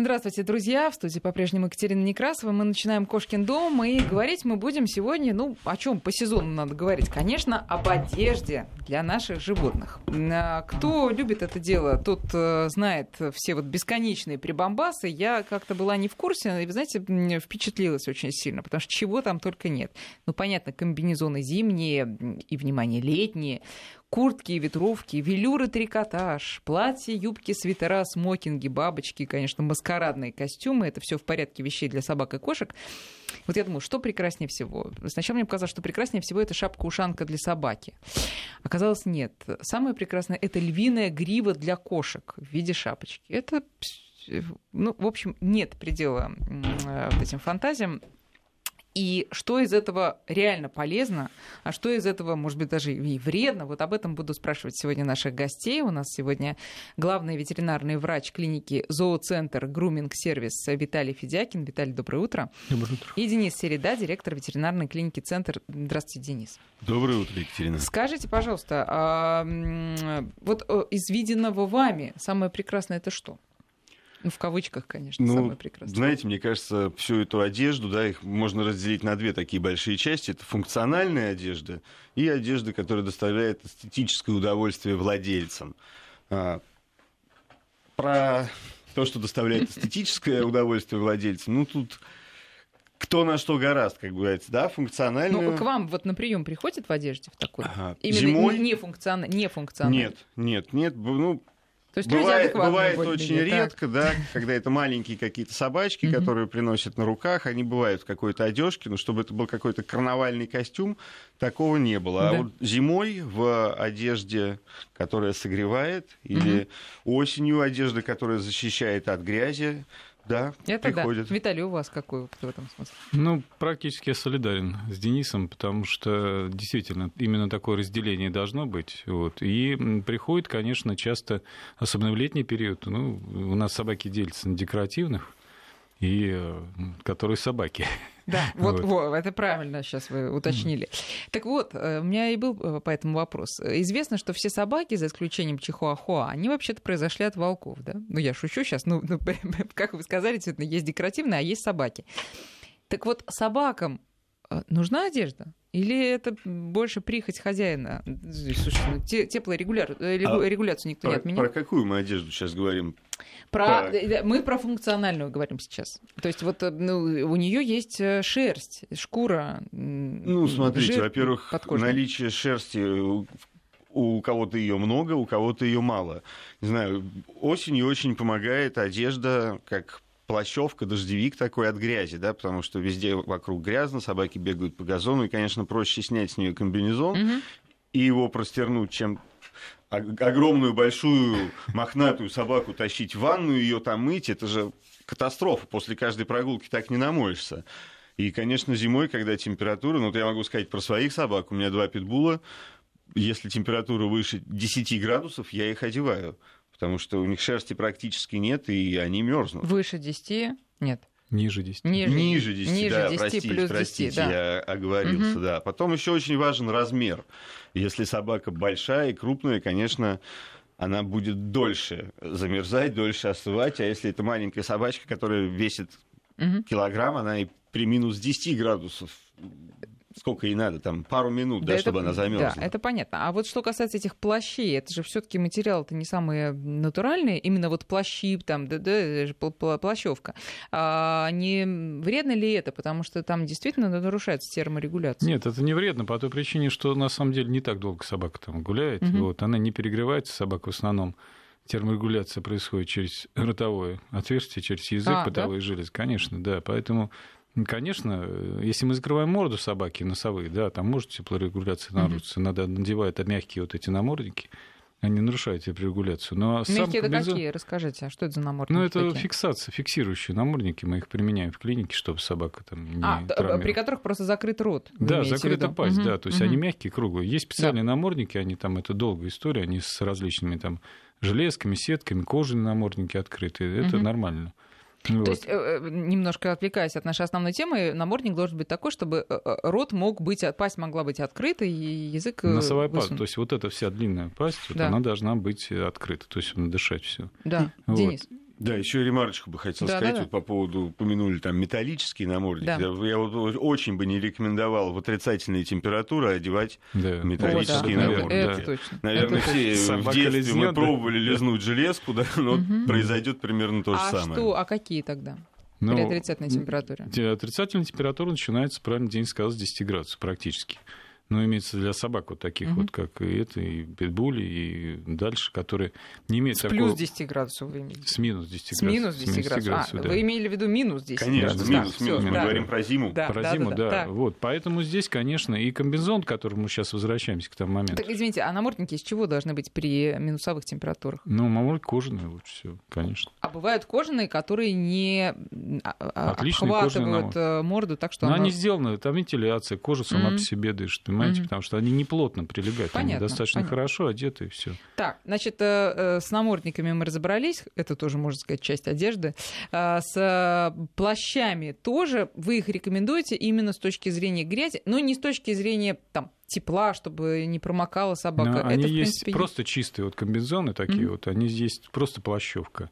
Здравствуйте, друзья. В студии по-прежнему Екатерина Некрасова. Мы начинаем «Кошкин дом». И говорить мы будем сегодня, ну, о чем по сезону надо говорить? Конечно, об одежде для наших животных. А, кто любит это дело, тот э, знает все вот бесконечные прибамбасы. Я как-то была не в курсе, и, вы знаете, впечатлилась очень сильно, потому что чего там только нет. Ну, понятно, комбинезоны зимние и, внимание, летние куртки, ветровки, велюры, трикотаж, платья, юбки, свитера, смокинги, бабочки, конечно, маскарадные костюмы. Это все в порядке вещей для собак и кошек. Вот я думаю, что прекраснее всего? Сначала мне показалось, что прекраснее всего это шапка-ушанка для собаки. Оказалось, нет. Самое прекрасное — это львиная грива для кошек в виде шапочки. Это ну, в общем, нет предела вот этим фантазиям. И что из этого реально полезно, а что из этого, может быть, даже и вредно, вот об этом буду спрашивать сегодня наших гостей. У нас сегодня главный ветеринарный врач клиники «Зооцентр Груминг Сервис» Виталий Федякин. Виталий, доброе утро. Доброе утро. И Денис Середа, директор ветеринарной клиники «Центр». Здравствуйте, Денис. Доброе утро, Екатерина. Скажите, пожалуйста, а, вот э, из виденного вами самое прекрасное это что? Ну, в кавычках, конечно, ну, самое прекрасное. Знаете, мне кажется, всю эту одежду, да, их можно разделить на две такие большие части. Это функциональная одежда и одежда, которая доставляет эстетическое удовольствие владельцам. А, про то, что доставляет эстетическое удовольствие владельцам, ну, тут кто на что гораст, как говорится, да, функциональную. Ну, к вам вот на прием приходит в одежде в такой? Ага. Именно Зимой? не, не функционально. Нет, нет, нет. Ну, то есть бывает, бывает очень менее, редко, да, когда это маленькие какие-то собачки, которые приносят на руках, они бывают в какой-то одежке, но чтобы это был какой-то карнавальный костюм, такого не было. А вот зимой в одежде, которая согревает, или осенью одежда, которая защищает от грязи, да, Это приходит. да. Виталий, у вас какой опыт в этом смысле? Ну, практически я солидарен с Денисом, потому что действительно именно такое разделение должно быть. Вот. И приходит, конечно, часто, особенно в летний период, ну, у нас собаки делятся на декоративных и э, которые собаки. Да, вот, Вот. во, это правильно сейчас вы уточнили. Так вот, э, у меня и был э, по этому вопрос. Известно, что все собаки, за исключением чихуахуа, они вообще-то произошли от волков, да? Ну, я шучу сейчас, ну, ну, как вы сказали, действительно, есть декоративные, а есть собаки. Так вот, собакам нужна одежда? Или это больше прихоть хозяина? Слушайте, ну, те- теплорегуляр- э, А регуляцию никто не отменял. про какую мы одежду сейчас говорим? Про, Так. э, мы про функциональную говорим сейчас. То есть вот э, ну, у нее есть э, шерсть, шкура. Ну, смотрите, во-первых, наличие шерсти у кого-то ее много, у кого-то ее мало. Не знаю, осенью очень помогает одежда, как плащевка, дождевик такой от грязи, да, потому что везде вокруг грязно, собаки бегают по газону, и, конечно, проще снять с нее комбинезон Мгм. и его простернуть, чем ог- огромную большую мохнатую собаку тащить в ванну, ее там мыть, это же катастрофа. После каждой прогулки так не намоешься. И, конечно, зимой, когда температура, ну, вот я могу сказать про своих собак, у меня два питбула, если температура выше 10 градусов, я их одеваю, потому что у них шерсти практически нет, и они мерзнут. Выше 10? Нет. Ниже 10. Ниже, Ниже 10, ниже да, 10 простите, плюс 10, простите, да. я оговорился, Мгм. да. Потом еще очень важен размер. Если собака большая и крупная, конечно, она будет дольше замерзать, дольше остывать, а если это маленькая собачка, которая весит Мгм. килограмм, она и при минус 10 градусов, сколько ей надо, там пару минут, да, это- чтобы она замерзла. Да, это понятно. А вот что касается этих плащей, это же все-таки материал-то не самые натуральные, именно вот плащи, там, да, да, это плащевка. А не вредно ли это? Потому что там действительно нарушается терморегуляция. Нет, это не вредно по той причине, что на самом деле не так долго собака там гуляет. Мгм. Вот, она не перегревается, собака в основном. Терморегуляция происходит через ротовое отверстие, через язык, А, да? потовые железы. Конечно, да. Поэтому, конечно, э, если мы закрываем морду собаки носовые, да, там может теплорегуляция нарушиться. Надо надевать мягкие вот эти намордники, они нарушают теплорегуляцию. Но сам Мягкие это комбинезон- какие? Расскажите, а что это за намордники Ну, это такие? фиксация, фиксирующие намордники. Мы их применяем в клинике, чтобы собака там не А, травмировалась. при которых просто закрыт рот. Да, закрыта пасть, Мгм, да. То есть мгм. они мягкие, круглые. Есть специальные намордники, они там, это долгая история, они с различными там железками, сетками, кожаные намордники открытые. Это Мгм. нормально. То Вот. есть, э, э, немножко отвлекаясь от нашей основной темы, намордник должен быть такой, чтобы э, рот мог быть, от- пасть могла быть открыта, и язык Носовая пасть, высунут. то есть вот эта вся длинная пасть, вот Да. она должна быть открыта, то есть надо дышать все. Да, Вот. Денис. Да, еще ремарочку бы хотел Да, сказать да, да. вот по поводу, упомянули там металлические намордники. Да. Я, вот очень бы не рекомендовал в отрицательные температуры одевать Да. металлические О, да, намордники. Это точно. Наверное, Это все в детстве лизнёт, мы да? пробовали лизнуть железку, да, но Мгм. произойдет примерно то же а самое. что, а какие тогда? Ну, При отрицательной температуре. те- Отрицательная температура начинается, правильно День сказал, с 10 градусов практически. Но имеется для собак вот таких Мгм. вот, как и это, и питбули, и дальше, которые не имеют С такого... плюс 10 градусов вы имеете? С минус 10 С градусов. минус 10 градусов. А, да. вы имели в виду минус 10 Конечно, градусов. минус, Да, минус. всё, Мы да. говорим про зиму. Да, Про да, зиму, да, да. да. Вот, поэтому здесь, конечно, и комбинезон, к которому мы сейчас возвращаемся к тому моменту. Так, извините, а намордники из чего должны быть при минусовых температурах? Ну, мамуль кожаный лучше всего, конечно. А бывают кожаные, которые не а- а- Отличный кожаный обхватывают э, морду, так что Но оно- они сделаны, там вентиляция, кожа сама Мгм. по себе дышит, понимаете, Мгм. потому что они не плотно прилегают, Понятно, они достаточно понятно. хорошо одеты и все. Так, значит, э, э, с намордниками мы разобрались, это тоже, можно сказать, часть одежды. А, С э, плащами тоже вы их рекомендуете именно с точки зрения грязи, но не с точки зрения там тепла, чтобы не промокала собака. Это, они в есть принципе, просто чистые вот комбинезоны такие Мгм. вот, они есть просто плащевка.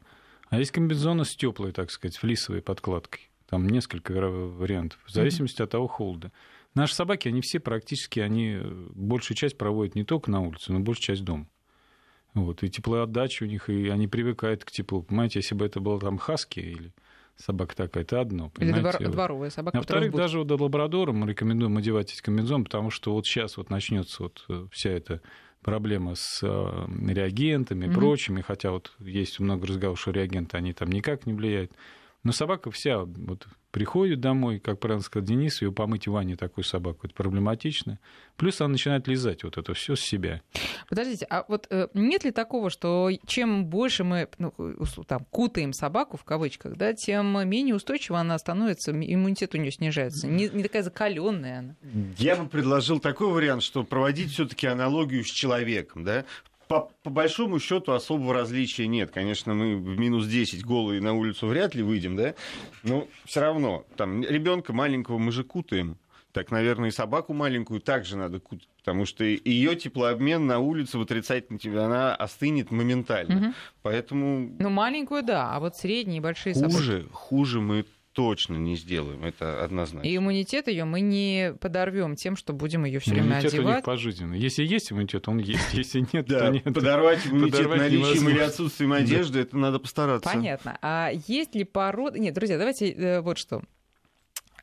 А есть комбинезоны с теплой, так сказать, флисовой подкладкой. Там несколько вари- вариантов, в зависимости от того холода. Наши собаки, они все практически, они э, большую часть проводят не только на улице, но большую часть дома. Вот, и теплоотдача у них, и они привыкают к теплу. Понимаете, если бы это было там хаски или собака такая, это одно. Или понимаете, двор- вот. дворовая собака. А во-вторых, в будке. даже вот до лабрадора мы рекомендуем одевать эти комбинезоны, потому что вот сейчас вот начнется вот э, вся эта проблема с э, реагентами и Мгм. прочими, хотя вот есть много разговоров, что реагенты, они там никак не влияют. Но собака вся вот приходит домой, как правильно сказал Денис, ее помыть в ванне такую собаку, это проблематично. Плюс она начинает лизать вот это все с себя. Подождите, а вот э, нет ли такого, что чем больше мы ну, там, кутаем собаку, в кавычках, да, тем менее устойчива она становится, иммунитет у нее снижается, не, не такая закаленная она. Я бы предложил такой вариант, что проводить все-таки аналогию с человеком, да. По, по большому счету особого различия нет. Конечно, мы в минус 10 голые на улицу вряд ли выйдем, да. Но все равно, там, ребенка маленького мы же кутаем. Так, наверное, и собаку маленькую также надо кутать, потому что ее теплообмен на улице в отрицательной температуре, она остынет моментально. Мгм. Поэтому Ну, маленькую, да, а вот средние и большие собаки. хуже, хуже мы точно не сделаем, это однозначно. И иммунитет ее мы не подорвем тем, что будем ее все время Иммунитет у них одевать. пожизненный. Если есть иммунитет, он есть. Если нет, то нет. подорвать иммунитет наличием или отсутствием одежды, это надо постараться. Понятно. А есть ли породы... Нет, друзья, давайте э, вот что.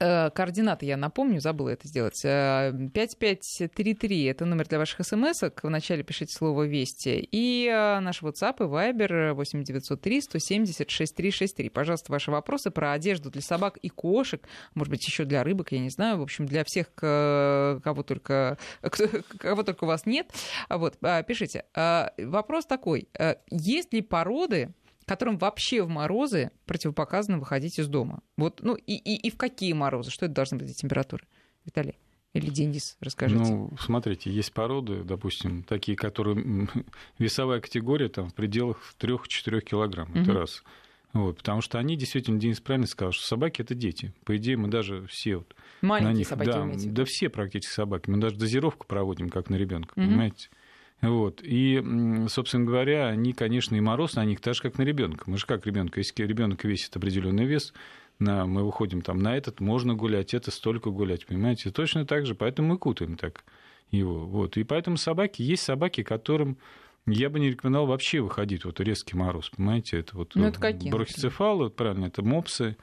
Э, Координаты я напомню, забыла это сделать. Э, 5533 — это номер для ваших смс -ок. Вначале пишите слово «Вести». И э, наш WhatsApp и Viber 8903 170 6363. Пожалуйста, ваши вопросы про одежду для собак и кошек, может быть, еще для рыбок, я не знаю. В общем, для всех, кого только, кто- кого только у вас нет. Вот, э, пишите. Э, Вопрос такой. Э, Есть ли породы, которым вообще в морозы противопоказано выходить из дома. Вот, ну и, и, и в какие морозы? Что это должны быть за температуры? Виталий или Денис, расскажите. Ну, смотрите, есть породы, допустим, такие, которые весовая категория там в пределах 3-4 килограмм. Это Мгм. раз. Вот, потому что они действительно, Денис правильно сказал, что собаки это дети. По идее, мы даже все вот Маленькие на них, собаки да, да все практически собаки. Мы даже дозировку проводим как на ребенка, Мгм. понимаете? Вот. И, собственно говоря, они, конечно, и мороз на них так же, как на ребенка. Мы же как ребенка, если ребенок весит определенный вес, на, мы выходим там на этот, можно гулять, это столько гулять, понимаете? Точно так же, поэтому мы кутаем так его. Вот. И поэтому собаки, есть собаки, которым я бы не рекомендовал вообще выходить вот резкий мороз, понимаете? Это вот Ну, это какие, брахицефалы, вот правильно, это мопсы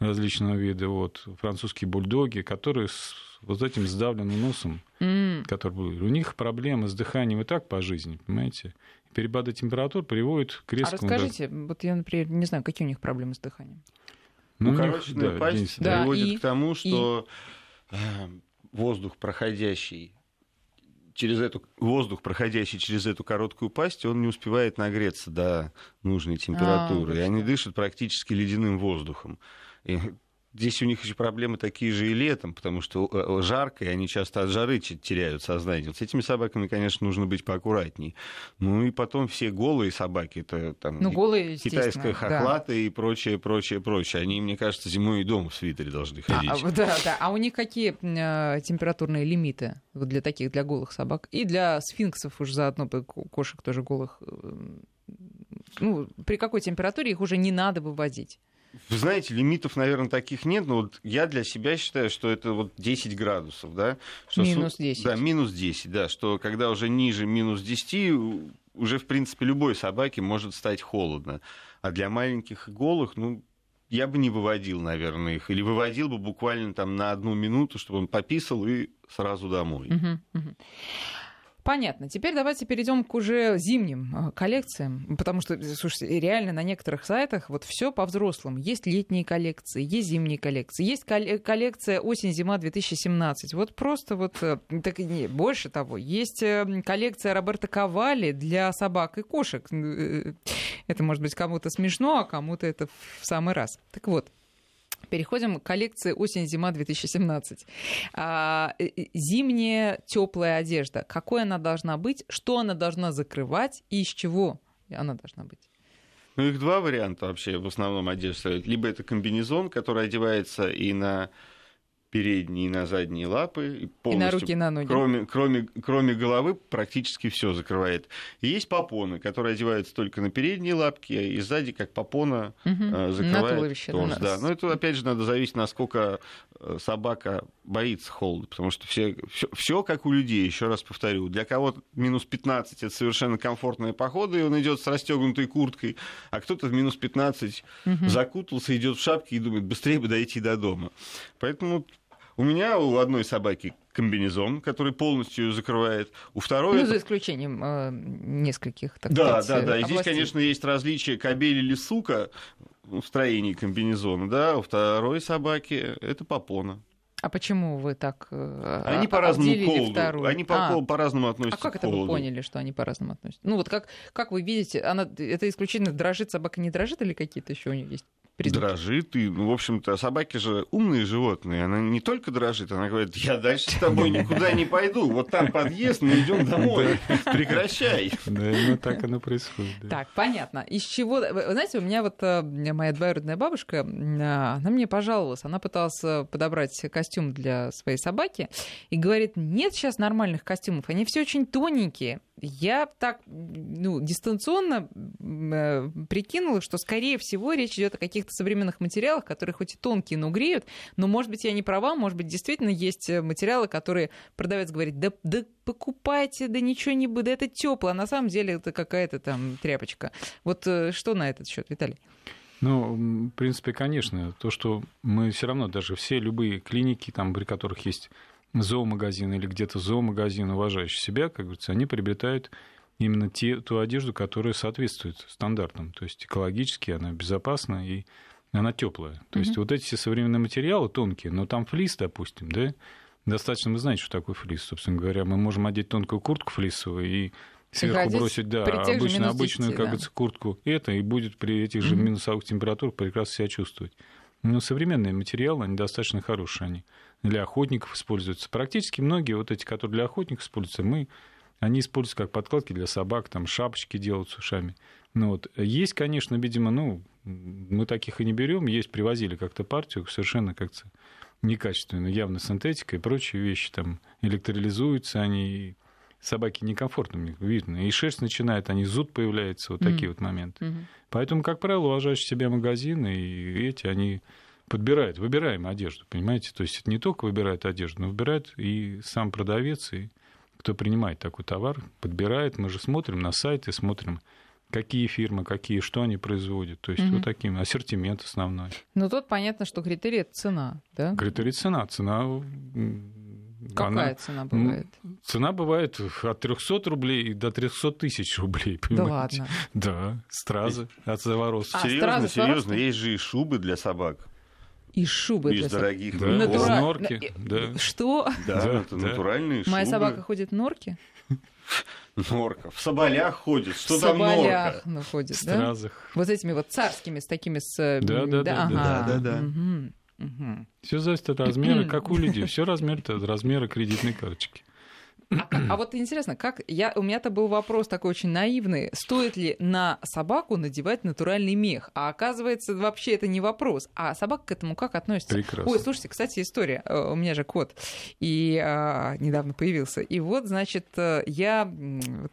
различного вида, вот, французские бульдоги, которые с вот этим сдавленным носом, М, которые были. У них проблемы с дыханием и так по жизни, понимаете? Перепады температур приводят к А резкому... расскажите, вот я, например, не знаю, какие у них проблемы с дыханием. Ну, у них, Укороченная да, пасть Денис, Да, приводит и- к тому, что э, воздух, проходящий через эту воздух, проходящий через эту короткую пасть, он не успевает нагреться до нужной температуры, вот и они дышат практически ледяным воздухом. И Здесь у них еще проблемы такие же и летом, потому что э, жарко, и они часто от жары те- теряют сознание. Вот с этими собаками, конечно, нужно быть поаккуратней. Ну и потом все голые собаки, это там Ну, голые, китайская да. хохлата и прочее, прочее, прочее. Они, мне кажется, зимой и дома в свитере должны ходить. а, да, да. А у них какие э, температурные лимиты вот для таких, для голых собак? И для сфинксов уж заодно, кошек тоже голых. э, ну, при какой температуре их уже не надо выводить? Вы знаете, лимитов, наверное, таких нет, но вот я для себя считаю, что это вот 10 градусов, да? Что минус 10. Да, минус 10, да, что когда уже ниже минус 10, уже, в принципе, любой собаке может стать холодно. А для маленьких и голых, ну, я бы не выводил, наверное, их. Или выводил бы буквально там на одну минуту, чтобы он пописал и сразу домой. Угу, угу. Понятно. Теперь давайте перейдем к уже зимним э, коллекциям, потому что, слушайте, реально на некоторых сайтах вот все по-взрослому. Есть летние коллекции, есть зимние коллекции, есть коллекция осень-зима 2017. Вот просто вот, э, так и не, больше того, есть э, коллекция Роберта Ковали для собак и кошек. Это может быть кому-то смешно, а кому-то это в самый раз. Так вот, Переходим к коллекции осень-зима 2017. А, э, э, зимняя теплая одежда. Какой она должна быть? Что она должна закрывать и из чего она должна быть? Ну, их два варианта вообще в основном одежды. Либо это комбинезон, который одевается и на передние и на задние лапы. И, и на руки, и на ноги. Кроме, кроме, кроме головы практически все закрывает. И есть попоны, которые одеваются только на передние лапки, и сзади, как попона, угу. закрывает на туловище, торс. Да. Но это, опять же, надо зависеть, насколько э, собака боится холода, потому что все, все, все как у людей, еще раз повторю. Для кого-то минус 15 это совершенно комфортная похода, и он идет с расстегнутой курткой, а кто-то в минус 15 угу. закутался, идет в шапке и думает, быстрее бы дойти до дома. Поэтому у меня у одной собаки комбинезон, который полностью закрывает. У второй... Ну, за исключением э, нескольких, так да, сказать, Да, да, да. И здесь, конечно, есть различия кабель или сука в строении комбинезона, да. У второй собаки это попона. А почему вы так э, Они по-разному к Они по- а. по-разному относятся А как это вы поняли, что они по-разному относятся? Ну вот как, как вы видите, она, это исключительно дрожит, собака не дрожит или какие-то еще у нее есть признаки. Дрожит, и, ну, в общем-то, собаки же умные животные. Она не только дрожит, она говорит, я дальше с тобой никуда не пойду. Вот там подъезд, мы идем домой. Прекращай. Да, именно так оно происходит. Так, понятно. Из чего... Знаете, у меня вот э, моя двоюродная бабушка, а, она мне пожаловалась. Она пыталась э, подобрать костюм для своей собаки и говорит, нет сейчас нормальных костюмов, они все очень тоненькие. Я так ну, дистанционно э, прикинула, что, скорее всего, речь идет о каких-то современных материалах, которые хоть и тонкие, но греют. Но, может быть, я не права, может быть, действительно есть э, материалы, которые продавец говорит, да, да покупайте, да ничего не будет, да это тепло, а на самом деле это какая-то там тряпочка. Вот э, что на этот счет, Виталий? Ну, в принципе, конечно, то, что мы все равно, даже все любые клиники, там, при которых есть зоомагазин или где-то зоомагазин, уважающий себя, как говорится, они приобретают именно те, ту одежду, которая соответствует стандартам. То есть экологически она безопасна и она теплая. То mm-hmm. есть вот эти все современные материалы тонкие, но там флис, допустим, да, достаточно мы знаете, что такое флис. Собственно говоря, мы можем одеть тонкую куртку флисовую и сверху бросить, да, обычно, обычную, как да. говорится, куртку это, и будет при этих же mm-hmm. минусовых температурах прекрасно себя чувствовать. Но современные материалы, они достаточно хорошие, они для охотников используются. Практически многие вот эти, которые для охотников используются, мы, они используются как подкладки для собак, там шапочки делают с ушами. Ну, вот. Есть, конечно, видимо, ну, мы таких и не берем, есть, привозили как-то партию, совершенно как-то некачественную, явно синтетика и прочие вещи, там электролизуются они, собаке некомфортно, мне видно. И шерсть начинает, они зуд появляется, вот mm-hmm. такие вот моменты. Mm-hmm. Поэтому, как правило, уважающие себя магазины и эти, они подбирают, выбираем одежду, понимаете? То есть это не только выбирает одежду, но выбирает и сам продавец, и кто принимает такой товар, подбирает. Мы же смотрим на сайты, смотрим, какие фирмы, какие, что они производят. То есть mm-hmm. вот таким ассортимент основной. Ну тут понятно, что критерий это цена, да? Критерий цена. Цена Какая она, цена бывает? Цена бывает от 300 рублей до 300 тысяч рублей, понимаете? Да ладно? Да, стразы от завороза. А, серьезно, серьезно, есть же и шубы для собак. И шубы Из дорогих да. Натура... норки. Да. Что? Да, да это да. натуральные шубы. Моя собака ходит в норке? Норка. В соболях ходит. Что в там соболях, норка? Ну, ходит, в да? стразах. Вот этими вот царскими, с такими с... Да, да, да. Ага. да, да, да. Угу. Угу. Все зависит от размера, как у людей. Все размер от размера кредитной карточки. А, а вот интересно, как я у меня-то был вопрос такой очень наивный: стоит ли на собаку надевать натуральный мех? А оказывается, вообще это не вопрос. А собака к этому как относится? Прекрасно. Ой, слушайте, кстати, история. Э, У меня же кот и а, недавно появился. И вот, значит, э, я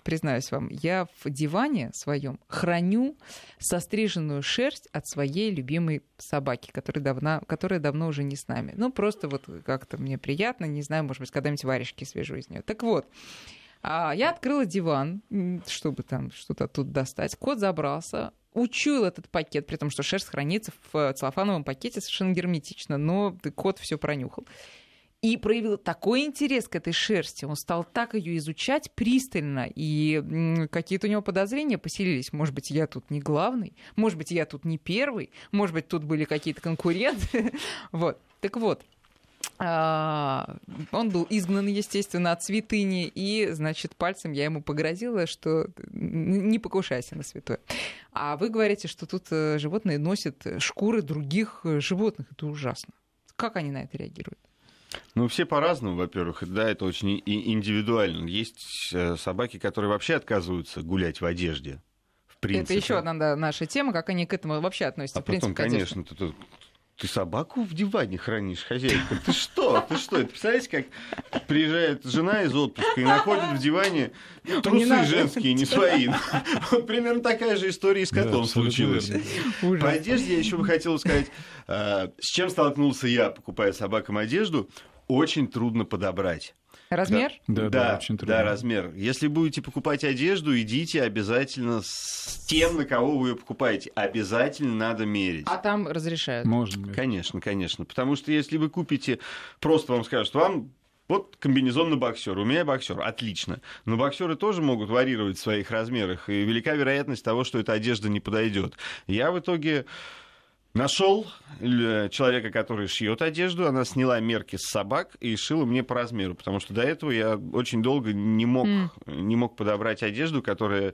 признаюсь вам, я в диване своем храню состриженную шерсть от своей любимой собаки, которая давно, которая давно уже не с нами. Ну, просто вот как-то мне приятно, не знаю, может быть, когда-нибудь варежки свяжу из нее. Так вот, а, я открыла диван, чтобы там что-то тут достать. Кот забрался, учуял этот пакет, при том, что шерсть хранится в целлофановом пакете совершенно герметично, но кот все пронюхал. И проявил такой интерес к этой шерсти. Он стал так ее изучать пристально. И какие-то у него подозрения поселились. Может быть, я тут не главный. Может быть, я тут не первый. Может быть, тут были какие-то конкуренты. Вот. Так вот, он был изгнан, естественно, от святыни, и, значит, пальцем я ему погрозила, что не покушайся на святое. А вы говорите, что тут э, животные носят шкуры других э, животных. Это ужасно. Как они на это реагируют? Ну, все по-разному, во-первых. Да, это очень индивидуально. Есть э, собаки, которые вообще отказываются гулять в одежде. В принципе. Это еще одна да, наша тема, как они к этому вообще относятся, А в принципе, потом, к одежде. конечно, ты, собаку в диване хранишь, хозяйка. Ты что? Ты что? Это представляете, как приезжает жена из отпуска и находит в диване Не трусы женские, не свои. Вот примерно такая же история и с Да, котом абсолютно случилась. По одежде я еще бы хотел сказать, э, с чем столкнулся я, покупая собакам одежду, очень трудно подобрать. Размер? Да, да, очень трудно. да, размер. Если будете покупать одежду, идите обязательно с тем, на кого вы ее покупаете. Обязательно надо мерить. А там разрешают. Можно. Конечно, конечно. Потому что если вы купите, просто вам скажут, вам вот комбинезон на боксер, у меня боксер, отлично. Но боксеры тоже могут варьировать в своих размерах, и велика вероятность того, что эта одежда не подойдет. Я в итоге нашел э, человека, который шьет одежду, она сняла мерки с собак и шила мне по размеру, потому что до этого я очень долго не мог, М. не мог подобрать одежду, которая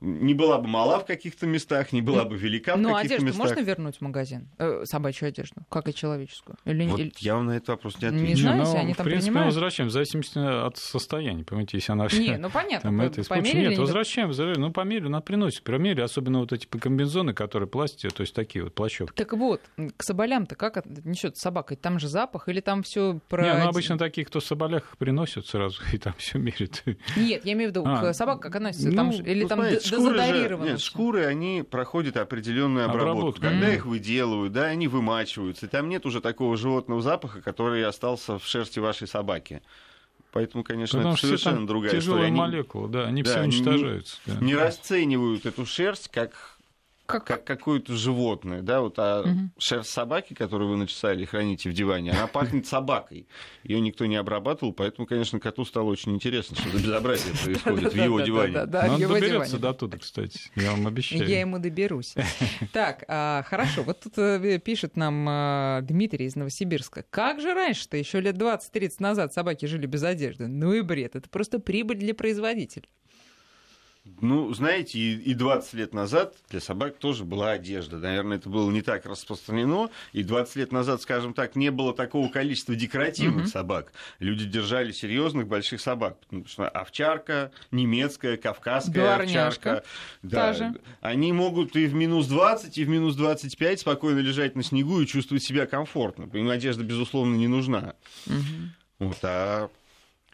не была бы мала в каких-то местах, не была бы велика в Ну, каких-то одежду местах. можно вернуть в магазин? Э, собачью одежду, как и человеческую? Или, Вот или- я вам на этот вопрос не Не отвечу. знаю, ну, если они в там принципе, мы принимают. возвращаем в зависимости от состояния. Понимаете, если она Не, ну понятно, Там по- это померили, Нет, не- возвращаем, возвращаем. Ну, померили, надо приносить. Померили, особенно вот эти комбинезоны, которые пластик, то есть такие вот плащевки. Так вот, к соболям-то как несет собака? Там же запах или там все про... Не, ну, обычно такие, кто в соболях приносят сразу, и там все мерят. Нет, я имею в виду, А. к собаке как относится? Там Ну, же- или Ну, там д- шкуры же- Нет, шкуры, они проходят определенную обработку. Обработку. Когда Мгм. их выделывают, да, они вымачиваются. И там нет уже такого животного запаха, который остался в шерсти вашей собаки. Поэтому, конечно, Потому это совершенно другая тяжелые история. Они молекулы, да, они Да, все они не- уничтожаются. да. не расценивают эту шерсть как Как- как какое-то животное, да, вот а Мгм. шерсть собаки, которую вы начесали и храните в диване, она пахнет собакой. Ее никто не обрабатывал, поэтому, конечно, коту стало очень интересно, что за безобразие происходит в его диване. Он доберется до туда, кстати, я вам обещаю. Я ему доберусь. Так, а, хорошо. Вот тут э, пишет нам а, Дмитрий из Новосибирска. Как же раньше-то, еще лет 20-30 назад собаки жили без одежды? Ну и бред. Это просто прибыль для производителя. Ну, знаете, и, и 20 лет назад для собак тоже была одежда. Наверное, это было не так распространено. И 20 лет назад, скажем так, не было такого количества декоративных Мгм. собак. Люди держали серьезных больших собак. Потому что овчарка, немецкая, кавказская Дворняжка овчарка. Да, же. Они могут и в минус 20, и в минус 25 спокойно лежать на снегу и чувствовать себя комфортно. Им одежда, безусловно, не нужна. Мгм. Вот, а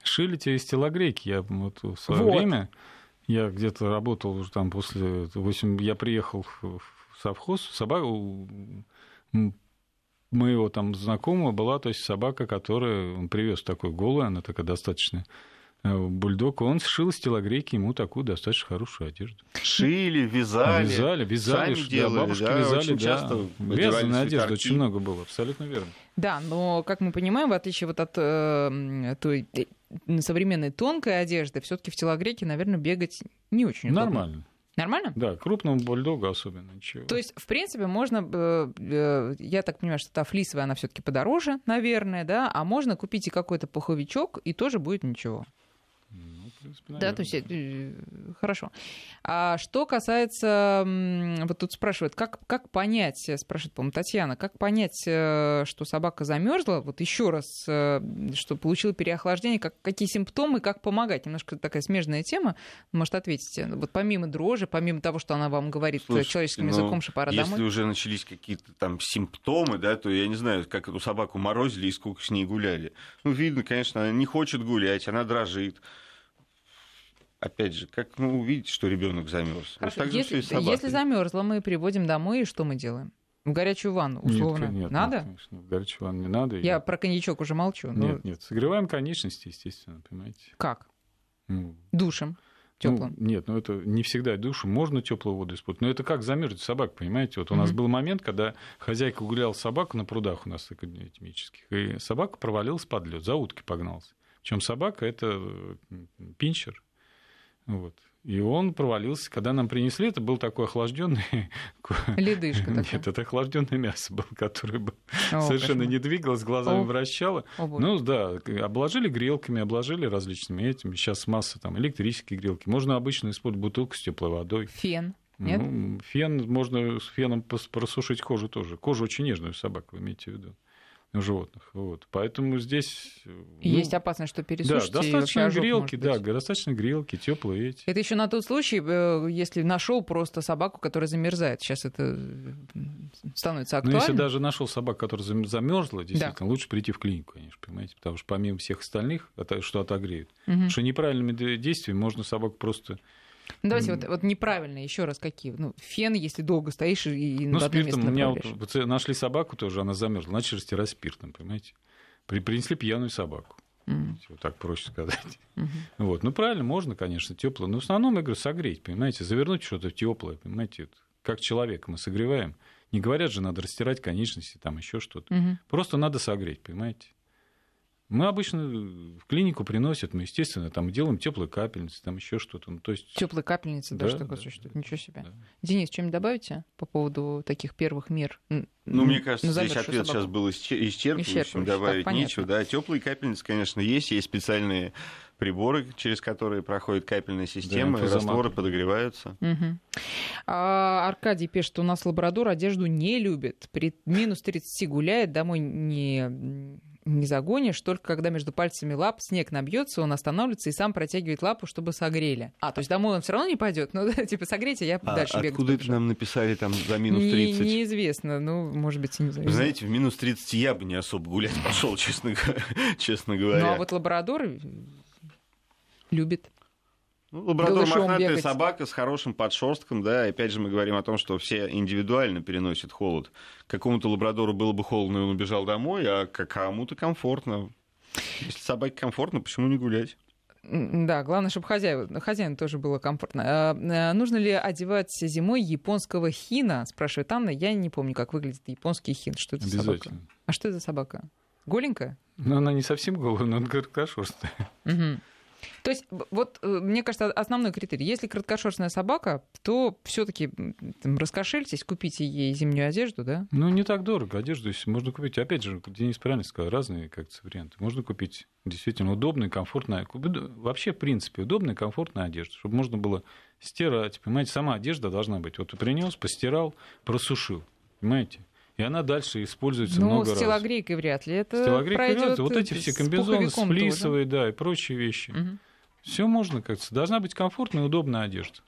Шили те из телогрейки. Я вот в свое Вот. время, я где-то работал уже там после 8, я приехал в совхоз, собаку м, моего там знакомого была, то есть собака, которая он привез такой голый, она такая достаточно бульдог, он сшил из телогрейки ему такую достаточно хорошую одежду. шили, вязали. Вязали, вязали, сами да, делали, бабушки да, вязали, очень да. часто Вязаная одежда очень много было, абсолютно верно. Да, но, как мы понимаем, в отличие вот от э, той современной тонкой одежды, все таки в телогрейке, наверное, бегать не очень удобно. Нормально. Нормально? Да, крупному бульдогу особенно ничего. То есть, в принципе, можно, э, э, я так понимаю, что та флисовая, она все-таки подороже, наверное, да, а можно купить и какой-то пуховичок, и тоже будет ничего. Да, то есть э, хорошо. А что касается, вот тут спрашивают, как, как понять, спрашивает, по-моему, Татьяна, как понять, э, что собака замерзла, вот еще раз, э, что получила переохлаждение, как, какие симптомы, как помогать? Немножко такая смежная тема, может, ответите. Вот помимо дрожи, помимо того, что она вам говорит Слушайте, человеческим языком, ну, что пора если домой. Если уже начались какие-то там симптомы, да, то я не знаю, как эту собаку морозили и сколько с ней гуляли. Ну, видно, конечно, она не хочет гулять, она дрожит опять же, как ну, увидеть, что ребенок замерз. Хорошо. Вот если, если замерзла, мы приводим домой, и что мы делаем? В горячую ванну, условно. Нет, нет, надо? Нет, конечно, в горячую ванну не надо. Я и... про коньячок уже молчу. Но... Нет, нет, согреваем конечности, естественно, понимаете. Как? Ну, Душем. Теплым. Ну, нет, ну это не всегда душем, можно теплую воду использовать. Но это как замерзнуть собак, понимаете? Вот у mm-hmm. нас был момент, когда хозяйка гуляла собаку на прудах у нас академических, и собака провалилась под лед, за утки погнался. Причем собака это пинчер, вот. И он провалился. Когда нам принесли, это был такой охлажденный... Ледышка Нет, такая. это охлажденное мясо было, которое бы О, совершенно кошмар. не двигалось, глазами О. вращало. О, ну да, обложили грелками, обложили различными этими. Сейчас масса там электрические грелки. Можно обычно использовать бутылку с теплой водой. Фен. Нет? Ну, фен, можно с феном просушить кожу тоже. Кожа очень нежная у собак, вы имеете в виду животных. Вот. Поэтому здесь... Ну, Есть опасность, что пересушите. Да, достаточно грелки, да, достаточно грелки, теплые эти. Это еще на тот случай, э, если нашел просто собаку, которая замерзает. Сейчас это становится актуально. Ну, если даже нашел собаку, которая замерзла, действительно, да. лучше прийти в клинику, конечно, понимаете, потому что помимо всех остальных, что отогреют, угу. потому что неправильными действиями можно собаку просто ну, давайте вот, вот неправильно, еще раз какие. Ну, фен, если долго стоишь и ну, спиртом, у меня вот, нашли собаку тоже, она замерзла, начали растирать спиртом, понимаете? При, принесли пьяную собаку. Mm. Вот так проще сказать. Mm-hmm. Вот. Ну, правильно, можно, конечно, тепло. Но в основном, я говорю, согреть, понимаете, завернуть что-то теплое, понимаете, как человека мы согреваем. Не говорят же, надо растирать конечности, там еще что-то. Mm-hmm. Просто надо согреть, понимаете. Мы обычно в клинику приносят, мы, естественно, там делаем теплые капельницы, там еще что-то. Ну, то есть... Теплые капельницы, да, даже такое да, существует. Да, Ничего себе. Да. Денис, что-нибудь добавите по поводу таких первых мер? Ну, мне кажется, здесь ответ собаку. сейчас был исчерпывающим, добавить так, нечего. Да, теплые капельницы, конечно, есть, есть специальные приборы, через которые проходит капельная система, да, и растворы подогреваются. Угу. А, Аркадий пишет, что у нас лабрадор одежду не любит. При минус 30 гуляет, домой не не загонишь, только когда между пальцами лап снег набьется, он останавливается и сам протягивает лапу, чтобы согрели. А, то есть домой он все равно не пойдет, но типа согрейте, я а дальше бегаю. Откуда это нам написали там за минус 30? Не, неизвестно, ну, может быть, не знаю. знаете, в минус 30 я бы не особо гулять пошел, честно, честно говоря. Ну, а вот лабрадор любит. Ну, лабрадор мохнатая бегать. собака с хорошим подшерстком, да, и опять же мы говорим о том, что все индивидуально переносят холод. Какому-то лабрадору было бы холодно, и он убежал домой, а кому-то комфортно. Если собаке комфортно, почему не гулять? Да, главное, чтобы хозяин, хозяину тоже было комфортно. А, а, нужно ли одевать зимой японского хина? Спрашивает Анна. Я не помню, как выглядит японский хин. Что это за собака? А что это за собака? Голенькая? Ну, она не совсем голая, но она короткошерстная. Угу. То есть, вот, э, мне кажется, основной критерий. Если краткошерстная собака, то все-таки раскошельтесь, купите ей зимнюю одежду, да? Ну, не так дорого. Одежду можно купить. Опять же, Денис правильно сказал, разные как варианты. Можно купить действительно удобную, комфортную, вообще, в принципе, удобную, комфортную одежду, чтобы можно было стирать. Понимаете, сама одежда должна быть. Вот ты принес, постирал, просушил. Понимаете? И она дальше используется ну, много раз. Ну, с телогрейкой вряд ли это Стилогрейкой вряд ли. Вот эти все комбинезоны, сплисовые, да, и прочие вещи. Угу. Все можно как-то. Должна быть комфортная и удобная одежда.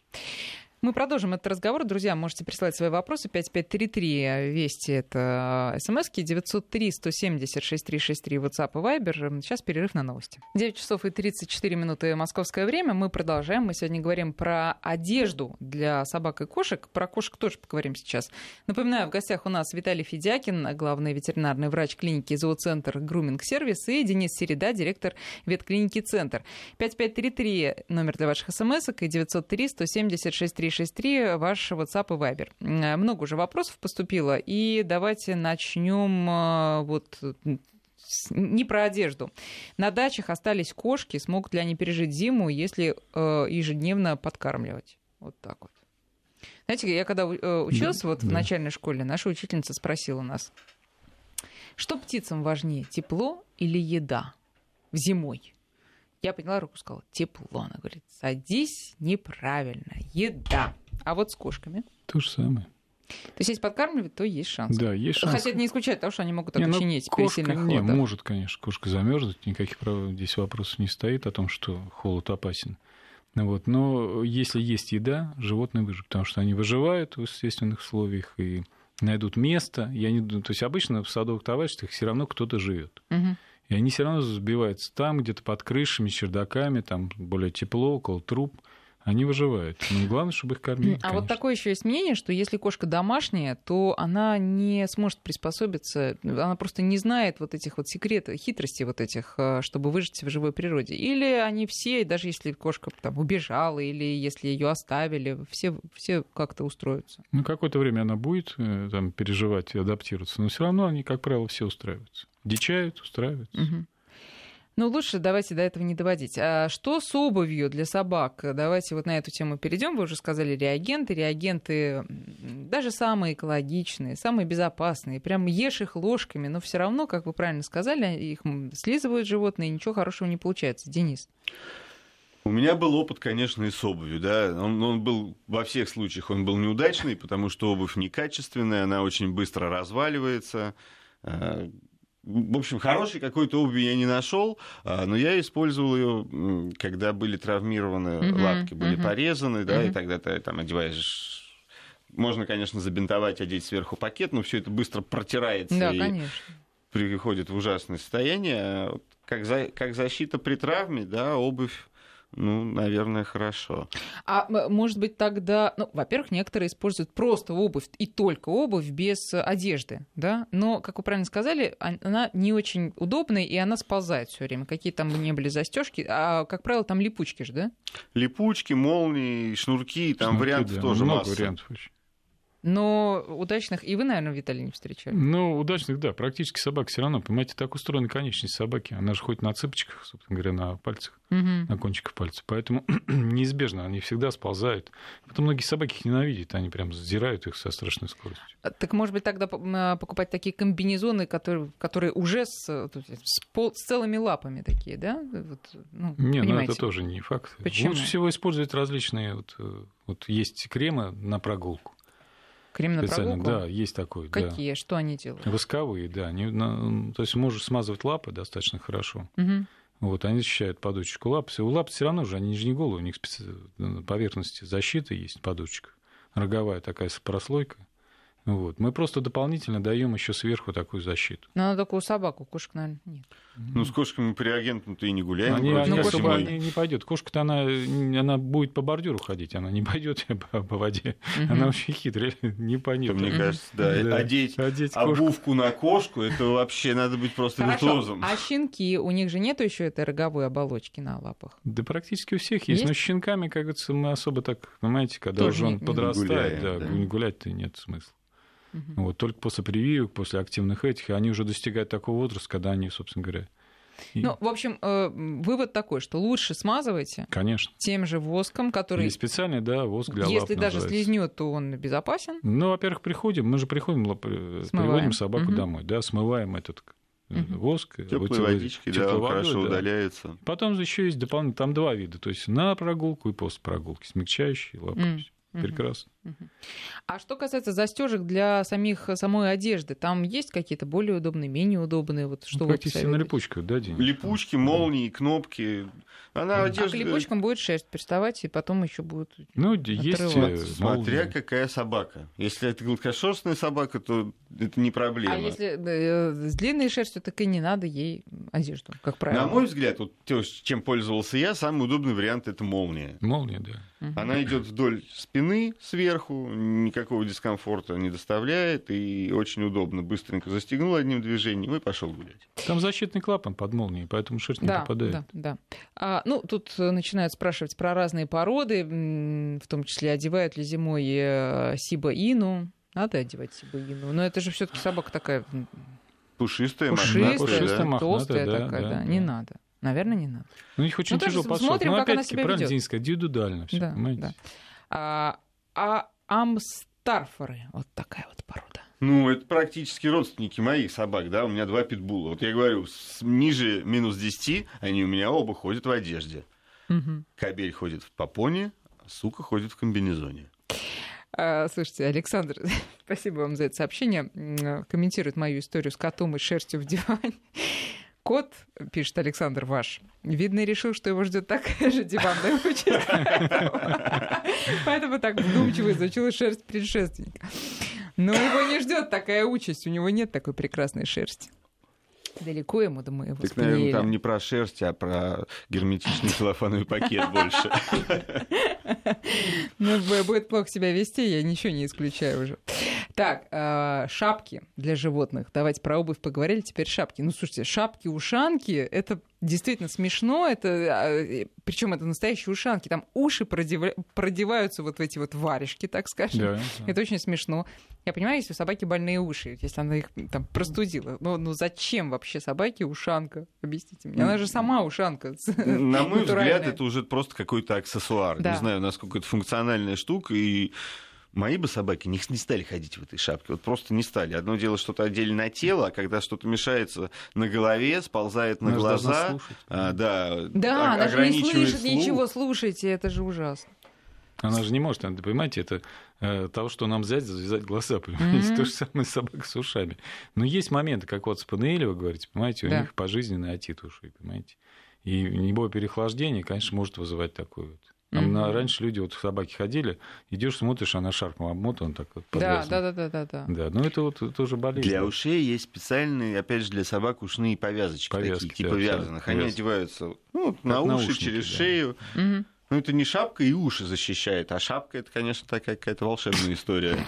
Мы продолжим этот разговор. Друзья, можете присылать свои вопросы. 5533 Вести это смски 903 170 6363 WhatsApp и Viber. Сейчас перерыв на новости. 9 часов и 34 минуты московское время. Мы продолжаем. Мы сегодня говорим про одежду для собак и кошек. Про кошек тоже поговорим сейчас. Напоминаю, в гостях у нас Виталий Федякин, главный ветеринарный врач клиники «Зооцентр Груминг Сервис» и Денис Середа, директор ветклиники «Центр». 5533 номер для ваших смс и 903 170 63 7373948, ваш WhatsApp и Viber. Много уже вопросов поступило, и давайте начнем э, вот не про одежду. На дачах остались кошки, смогут ли они пережить зиму, если э, ежедневно подкармливать? Вот так вот. Знаете, я когда э, училась да, вот да. в начальной школе, наша учительница спросила нас, что птицам важнее, тепло или еда зимой? Я подняла руку сказала, тепло. Она говорит, садись неправильно, еда. А вот с кошками? То же самое. То есть, если подкармливать, то есть шанс. Да, есть шанс. Хотя это не исключает того, что они могут окоченеть не, ну, кошка, при Не, может, конечно, кошка замерзнуть, никаких прав... здесь вопросов не стоит о том, что холод опасен. Вот. Но если есть еда, животные выживут, потому что они выживают в естественных условиях и найдут место. Я не... То есть обычно в садовых товариществах все равно кто-то живет. Угу. И они все равно сбиваются там, где-то под крышами, чердаками, там более тепло, около труб они выживают. Но главное, чтобы их кормили. А конечно. вот такое еще есть мнение, что если кошка домашняя, то она не сможет приспособиться, она просто не знает вот этих вот секретов, хитростей вот этих, э, чтобы выжить в живой природе. Или они все, даже если кошка там убежала, или если ее оставили, все, все как-то устроятся. Ну, какое-то время она будет э, там, переживать и адаптироваться, но все равно они, как правило, все устраиваются. Дичают, устраиваются. Угу. Ну, лучше давайте до этого не доводить. А что с обувью для собак? Давайте вот на эту тему перейдем. Вы уже сказали реагенты. Реагенты даже самые экологичные, самые безопасные. Прям ешь их ложками, но все равно, как вы правильно сказали, их слизывают животные, и ничего хорошего не получается. Денис. У меня был опыт, конечно, и с обувью, да. Он, он был во всех случаях он был неудачный, потому что обувь некачественная, она очень быстро разваливается. А, в общем, хорошей какой-то обуви я не нашел, а, но я использовал ее, когда были травмированы mm-hmm. лапки, были mm-hmm. порезаны, да, mm-hmm. и тогда ты там одеваешь можно, конечно, забинтовать, одеть сверху пакет, но все это быстро протирается да, и конечно. приходит в ужасное состояние. Как, за, как защита при травме, да, обувь ну, наверное, хорошо. А может быть тогда, ну, во-первых, некоторые используют просто обувь и только обувь без одежды, да? Но, как вы правильно сказали, она не очень удобная и она сползает все время. Какие там бы не были застежки, а как правило там липучки же, да? Липучки, молнии, шнурки, там шнурки, вариантов да, тоже много масса. вариантов очень. Но удачных и вы, наверное, Виталий, не встречали. Ну, удачных, да. Практически собак все равно. Понимаете, так устроена конечность собаки. Она же ходит на цыпочках, собственно говоря, на пальцах, угу. на кончиках пальцев. Поэтому неизбежно они всегда сползают. Потом многие собаки их ненавидят. Они прям задирают их со страшной скоростью. А, так, может быть, тогда а, покупать такие комбинезоны, которые, которые уже с, с, пол, с целыми лапами такие, да? Вот, ну, не, ну это тоже не факт. Почему? Лучше всего использовать различные... Вот, э, вот есть кремы на прогулку. Крем на прогулку? Да, есть такой. Какие? Да. Что они делают? Восковые, да. Они, то есть можешь смазывать лапы достаточно хорошо. Угу. Вот, они защищают подушечку лап. У лап все равно же, они же не головы, у них специ... поверхности защиты есть подушечка. Роговая такая прослойка. Вот. Мы просто дополнительно даем еще сверху такую защиту. Но она только у собак, у кошек, наверное, нет. Ну, с кошками при агентом-то и не гуляем. Они, они ну, особо не, не пойдет. Кошка-то она, она будет по бордюру ходить, она не пойдет по, по воде. Угу. Она очень хитрая, не по ней. Мне кажется, да, да. одеть, одеть обувку на кошку, это вообще надо быть просто Хорошо. виртуозом. А щенки, у них же нету еще этой роговой оболочки на лапах? Да практически у всех есть, есть? но с щенками, как говорится, мы особо так, понимаете, когда Тоже уже он не, подрастает, гуляем, да, да. гулять-то нет смысла. Угу. Вот, только после прививок, после активных этих, они уже достигают такого возраста, когда они, собственно говоря, и... Ну, в общем, э, вывод такой, что лучше смазывайте. Конечно. Тем же воском, который... И специальный, да, воск для Если лап даже называется. слизнет, то он безопасен. Ну, во-первых, приходим, мы же приходим, э, Смываем. приводим собаку угу. домой, да, смываем этот угу. воск. Теплой водички, да, водой, хорошо да. удаляется. Потом еще есть дополнительно, там два вида, то есть на прогулку и после прогулки, смягчающие лапы. Угу. Прекрасно. А что касается застежек для самих самой одежды, там есть какие-то более удобные, менее удобные? Вот что ну, практически на липучках, да, Денис? Липучки, молнии, кнопки. Она одежда... А к липучкам будет шерсть приставать, и потом еще будет Ну, есть э, Смотря какая собака. Если это гладкошерстная собака, то это не проблема. А если э, с длинной шерстью, так и не надо ей одежду, как правило. На мой взгляд, вот то, чем пользовался я, самый удобный вариант это молния. Молния, да. Она идет вдоль спины сверху, никакого дискомфорта не доставляет и очень удобно. Быстренько застегнул одним движением и пошел гулять. Там защитный клапан под молнией, поэтому шерсть не да, попадает. Да, да. А, ну, тут начинают спрашивать про разные породы, в том числе одевают ли зимой э, сиба-ину. Надо одевать сиба-ину. Но это же все-таки собака такая пушистая, пушистая, пушистая мохнатая, толстая да, такая, да, да. Не надо. Наверное, не надо. Ну, их очень ну, тяжело послушать. Но опять-таки, правильно Денис сказать, индивидуально все, да, понимаете? Да. А, а амстарфоры, вот такая вот порода. Ну, это практически родственники моих собак, да, у меня два питбула. Вот я говорю, с- ниже минус 10 они у меня оба ходят в одежде. Мгм. Кобель ходит в попоне, а сука ходит в комбинезоне. А, Слушайте, Александр, спасибо вам за это сообщение. М, Комментирует мою историю с котом и шерстью в диване. Кот, пишет Александр ваш, видно, решил, что его ждет такая же диванная участь. Поэтому так вдумчиво изучил шерсть предшественника. Но его не ждет такая участь, у него нет такой прекрасной шерсти. Далеко ему до моего Так, наверное, спаниеля. там не про шерсть, а про герметичный целлофановый пакет больше. Ну, будет плохо себя вести, я ничего не исключаю уже. Так, э, шапки для животных. Давайте про обувь поговорили, теперь шапки. Ну, слушайте, шапки-ушанки, это действительно смешно, это, причем это настоящие ушанки, там уши продев- продеваются вот в эти вот варежки, так скажем. Да. Это очень смешно. Я понимаю, если у собаки больные уши, если она их там простудила. Ну, ну зачем вообще собаке ушанка? Объясните мне. Она же сама ушанка. На мой взгляд, это уже просто какой-то аксессуар. Да. Не знаю, насколько это функциональная штука. И мои бы собаки не, не стали ходить в этой шапке. Вот просто не стали. Одно дело что-то отдельно на тело, а когда что-то мешается на голове, сползает на Она глаза. слушать, а, да, Да, о- она же не слышит слух. ничего, слушайте, это же ужасно. Она же не может, она, понимаете, это э, того, что нам взять, завязать глаза, понимаете, Мгм. то же самое с собакой с ушами. Но есть моменты, как вот с Панеэль, вы говорите, понимаете, у Да. них пожизненный отит ушей, понимаете. И любое переохлаждение, конечно, может вызывать такое вот. На- раньше люди вот в собаки ходили, идешь, смотришь, она шарфом обмотана так вот Да, да, да, да, да, да. Да, ну это вот тоже болезнь. Для ушей есть специальные, опять же, для собак ушные повязочки, Повязки, такие, типа да, вязаных. Они повязки. одеваются ну, на уши, через да. шею. Мгм. Ну, это не шапка и уши защищает, а шапка это, конечно, такая какая-то волшебная история.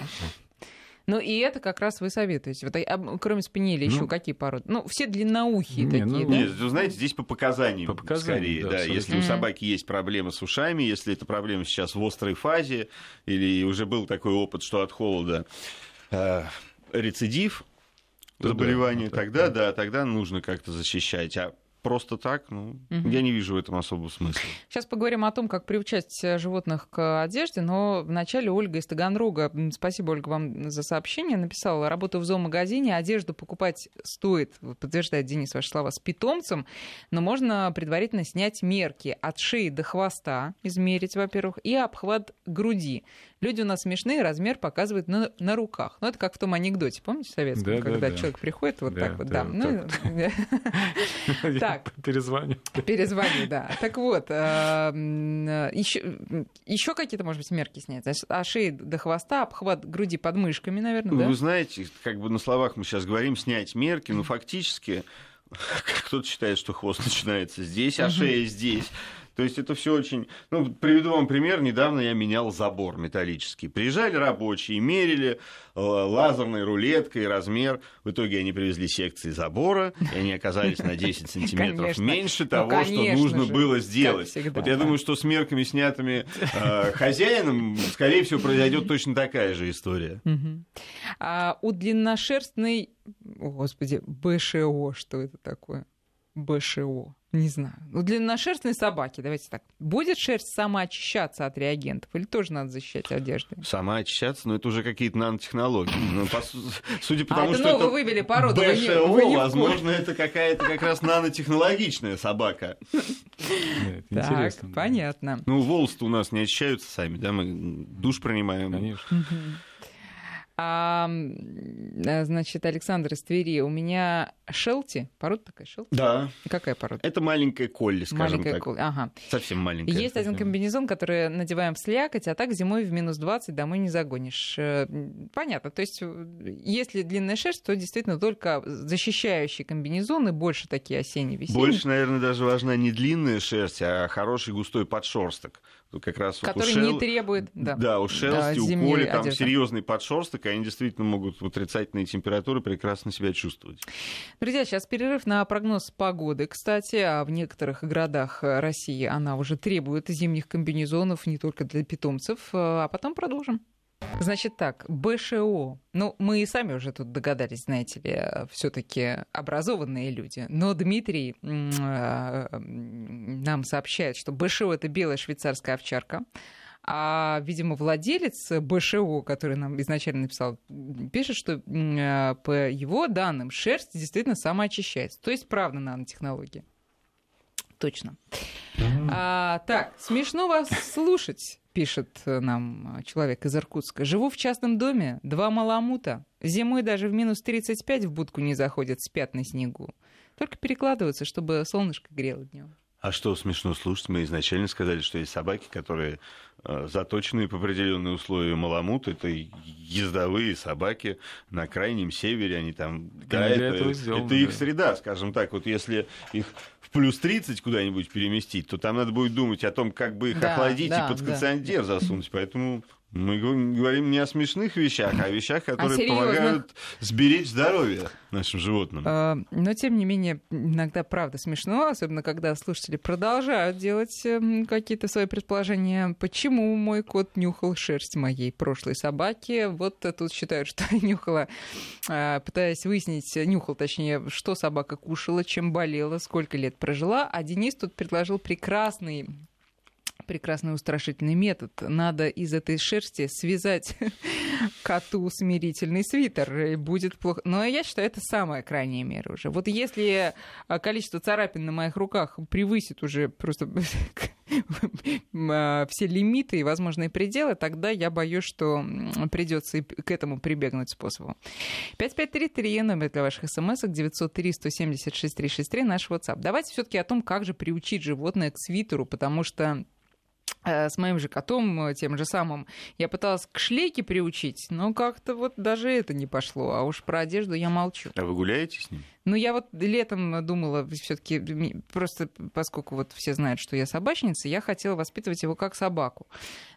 Ну и это как раз вы советуете. Вот, а, кроме спинели еще Ну, какие породы? Ну, все длинноухие не, такие, ну, да? Нет, вы знаете, здесь по показаниям, По показаниям, скорее, да, да. абсолютно. Если у собаки есть проблемы с ушами, если эта проблема сейчас в острой фазе, или уже был такой опыт, что от холода э, рецидив Ну да, тогда, да. да, тогда нужно как-то защищать. А просто так, ну, Мгм. я не вижу в этом особого смысла. Сейчас поговорим о том, как приучать животных к одежде, но вначале Ольга из Таганрога, спасибо, Ольга, вам за сообщение, написала, работаю в зоомагазине, одежду покупать стоит, подтверждает Денис ваши слова, с питомцем, но можно предварительно снять мерки от шеи до хвоста, измерить, во-первых, и обхват груди. Люди у нас смешные, размер показывают на, на руках. Ну, это как в том анекдоте, помните, советском, Да, да, когда да. человек приходит вот Да, так вот, да, да. Ну, Так. Перезвоню. Перезвони, да. Так вот, еще какие-то, может быть, мерки снять? Значит, от шеи до хвоста, обхват груди под мышками, наверное, Ну, да? Вы знаете, как бы на словах мы сейчас говорим, снять мерки, но фактически кто-то считает, что хвост начинается здесь, а шея здесь. То есть это все очень... Ну, приведу вам пример. Недавно я менял забор металлический. Приезжали рабочие, мерили э, лазерной рулеткой размер. В итоге они привезли секции забора, и они оказались на 10 сантиметров Конечно. меньше Ну, того, что конечно нужно же. было сделать. всегда, вот я да. думаю, что с мерками, снятыми э, хозяином, скорее всего, произойдет точно такая же история. А у длинношерстной, о, господи, БШО, что это такое? БШО. Не знаю. У длинношерстной собаки, давайте так. Будет шерсть сама очищаться от реагентов или тоже надо защищать одеждой? Сама очищаться, но это уже какие-то нанотехнологии. Ну, по су- судя по А, тому, это что это вывели породу. вы не- БШО, вы не возможно, это какая-то как раз нанотехнологичная собака. Нет, Так, понятно. Ну, волосы у нас не очищаются сами, да, мы душ принимаем. Конечно. А, а, значит, Александр из Твери, у меня шелти, порода такая шелти? Да, Какая порода? это маленькая колли, скажем Маленькая так. кол- Ага. Совсем маленькая. Есть один комбинезон, который надеваем в слякоть, а так зимой в минус 20 домой не загонишь. Э, Понятно. То есть, э, если длинная шерсть, то действительно только защищающие комбинезоны, больше такие осенние весенние. Больше, наверное, даже важна не длинная шерсть, а хороший густой подшерсток. Как раз вот у который шел- не требует... Да. Да, у шелсти, у зимней коли там серьезный подшерсток, они действительно могут в отрицательные температуры прекрасно себя чувствовать. Друзья, сейчас перерыв на прогноз погоды, кстати, а в некоторых городах России она уже требует зимних комбинезонов не только для питомцев, э, а потом продолжим. Значит так, БШО. Ну, мы и сами уже тут догадались, знаете ли, все-таки образованные люди. Но Дмитрий э, нам сообщает, что БШО это белая швейцарская овчарка. А, видимо, владелец БШО, который нам изначально написал, пишет, что э, по его данным шерсть действительно самоочищается. То есть, правда, нанотехнология. Точно. А, так, смешно вас слушать, пишет нам человек из Иркутска. Живу в частном доме, два маламута. Зимой даже в минус 35 в будку не заходят, спят на снегу. Только перекладываются, чтобы солнышко грело днем. А что смешно слушать? Мы изначально сказали, что есть собаки, которые э, заточенные по определенные условия маламут. Это ездовые собаки на крайнем севере. Они там... Да, это, сделано, это их да. среда, скажем так. Вот если их в плюс 30 куда-нибудь переместить, то там надо будет думать о том, как бы их да, охладить да, и под кондиционер да. засунуть. Поэтому мы говорим не о смешных вещах, а о вещах, которые а помогают сберечь здоровье нашим животным. А, но, тем не менее, иногда правда смешно, особенно когда слушатели продолжают делать эм, какие-то свои предположения. Почему мой кот нюхал шерсть моей прошлой собаки? Вот тут считают, что нюхала, а, пытаясь выяснить, нюхал, точнее, что собака кушала, чем болела, сколько лет прожила. А Денис тут предложил прекрасный прекрасный устрашительный метод. Надо из этой шерсти связать коту смирительный свитер, и будет плохо. Но я считаю, это самая крайняя мера уже. Вот если а, количество царапин на моих руках превысит уже просто а, все лимиты и возможные пределы, тогда я боюсь, что придется к этому прибегнуть способом. 5533 номер для ваших смс 903 176 363 наш WhatsApp. Давайте все-таки о том, как же приучить животное к свитеру, потому что с моим же котом, э, тем же самым, я пыталась к шлейке приучить, но как-то вот даже это не пошло. А уж про одежду я молчу. А вы гуляете с ним? Ну, я вот летом думала, все-таки просто поскольку вот все знают, что я собачница, я хотела воспитывать его как собаку.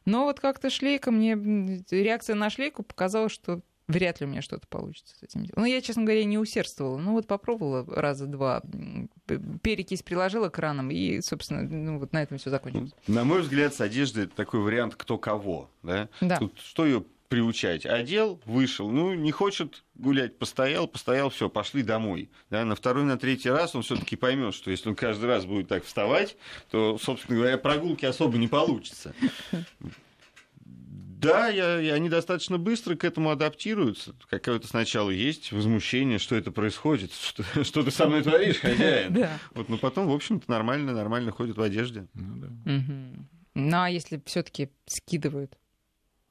Но вот как-то шлейка мне, реакция на шлейку показала, что вряд ли у меня что-то получится с этим делом. Ну, я, честно говоря, не усердствовала. Ну, вот попробовала раза два, перекись приложила к ранам, и, собственно, ну, вот на этом все закончилось. На мой взгляд, с одеждой это такой вариант кто кого, да? Да. Тут что ее приучать. Одел, вышел, ну, не хочет гулять, постоял, постоял, все, пошли домой. Да, на второй, на третий раз он все-таки поймет, что если он каждый раз будет так вставать, то, собственно говоря, прогулки особо не получится. Да, я, и они достаточно быстро к этому адаптируются. Какое-то сначала есть возмущение, что это происходит, что, что ты со мной творишь, хозяин. Да. Вот, но потом, в общем-то, нормально, нормально ходят в одежде. Ну, да. угу. ну а если все-таки скидывают?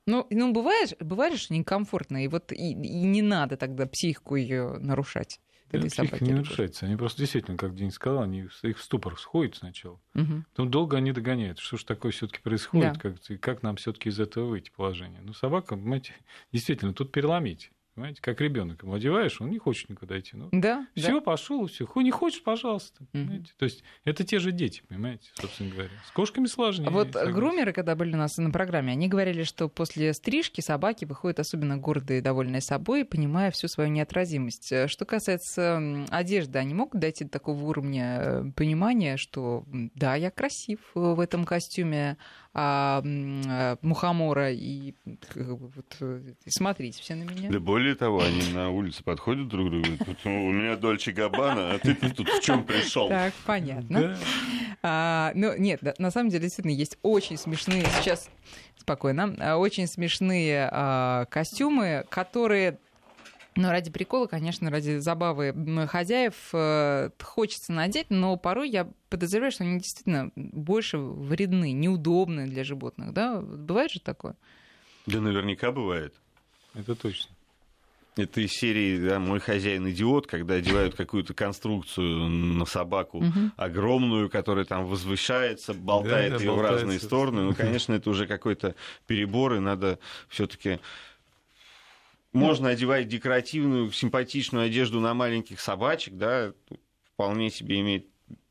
Ну, ну бывает, бывает, что некомфортно, и вот и, и не надо тогда психику ее нарушать этой собаки. не нарушается. Они просто действительно, как Денис сказал, они их в ступор сходят сначала. Угу. Потом долго они догоняют. Что же такое все таки происходит? Да. Как, как нам все таки из этого выйти положение? Ну, собака, понимаете, действительно, тут переломить. Понимаете, как ребенок ему одеваешь, он не хочет никуда идти. Ну, да. Все, да. пошел, все. Хуй не хочешь, пожалуйста. Mm-hmm. То есть это те же дети, понимаете, собственно говоря. С кошками сложнее. Вот грумеры, когда были у нас на программе, они говорили, что после стрижки собаки выходят особенно гордые довольные собой, понимая всю свою неотразимость. Э, что касается одежды, они могут дойти до такого уровня э, понимания, что да, я красив в этом костюме, мухомора и вот, смотрите все на меня. Да более того, они на улице подходят друг к другу, у меня Дольче Габбана, а ты тут в чем пришел? Так, понятно. А, ну, нет, да, на самом деле, действительно, есть очень смешные, сейчас спокойно, а, очень смешные а, костюмы, которые но ради прикола, конечно, ради забавы хозяев э, хочется надеть, но порой я подозреваю, что они действительно больше вредны, неудобны для животных. Да? Бывает же такое? Да наверняка бывает. Это точно. Это из серии да, «Мой хозяин идиот», когда одевают какую-то конструкцию на собаку угу. огромную, которая там возвышается, болтает да, ее в разные стороны. Ну, конечно, это уже какой-то перебор, и надо все таки можно одевать декоративную, симпатичную одежду на маленьких собачек, да, вполне себе имеет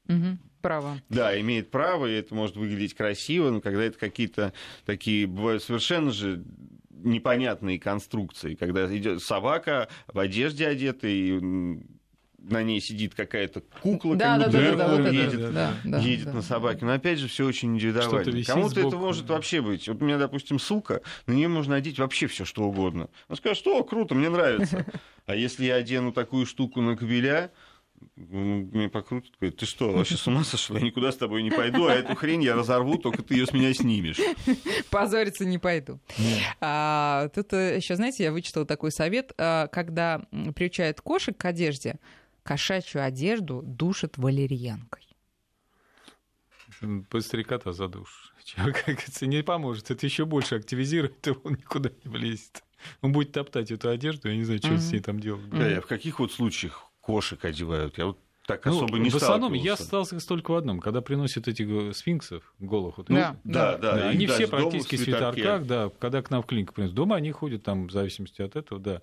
угу, право. Да, имеет право, и это может выглядеть красиво, но когда это какие-то такие бывают совершенно же непонятные конструкции, когда идет собака в одежде одета и на ней сидит какая-то кукла, да, как будто да, да, едет, да, да, едет да, на собаке. Но опять же, все очень индивидуально. Кому-то это может вообще быть. Вот у меня, допустим, сука, на нее можно одеть вообще все что угодно. Он скажет, что круто, мне нравится. А если я одену такую штуку на кобеля, Ну, Мне покрутят, говорят, ты что, вообще с ума сошел? Я никуда с тобой не пойду, а эту хрень я разорву, только ты ее с меня снимешь. Позориться не пойду. А, тут еще, знаете, я вычитала такой совет, а, когда приучают кошек к одежде, кошачью одежду душат валерьянкой. Быстрее кота задушишь. Чего, как говорится, не поможет. Это еще больше активизирует, и он никуда не влезет. Он будет топтать эту одежду, я не знаю, что Мгм. с ней там делать. Да, а в каких вот случаях кошек одевают? Я вот так Ну, особо не в основном я сталкивался. только в одном. Когда приносят этих э, сфинксов голых, вот, Да. Да, да. Да, и они все практически в свитерках, да. Когда к нам в клинику приносят дома, они ходят там в зависимости от этого, да.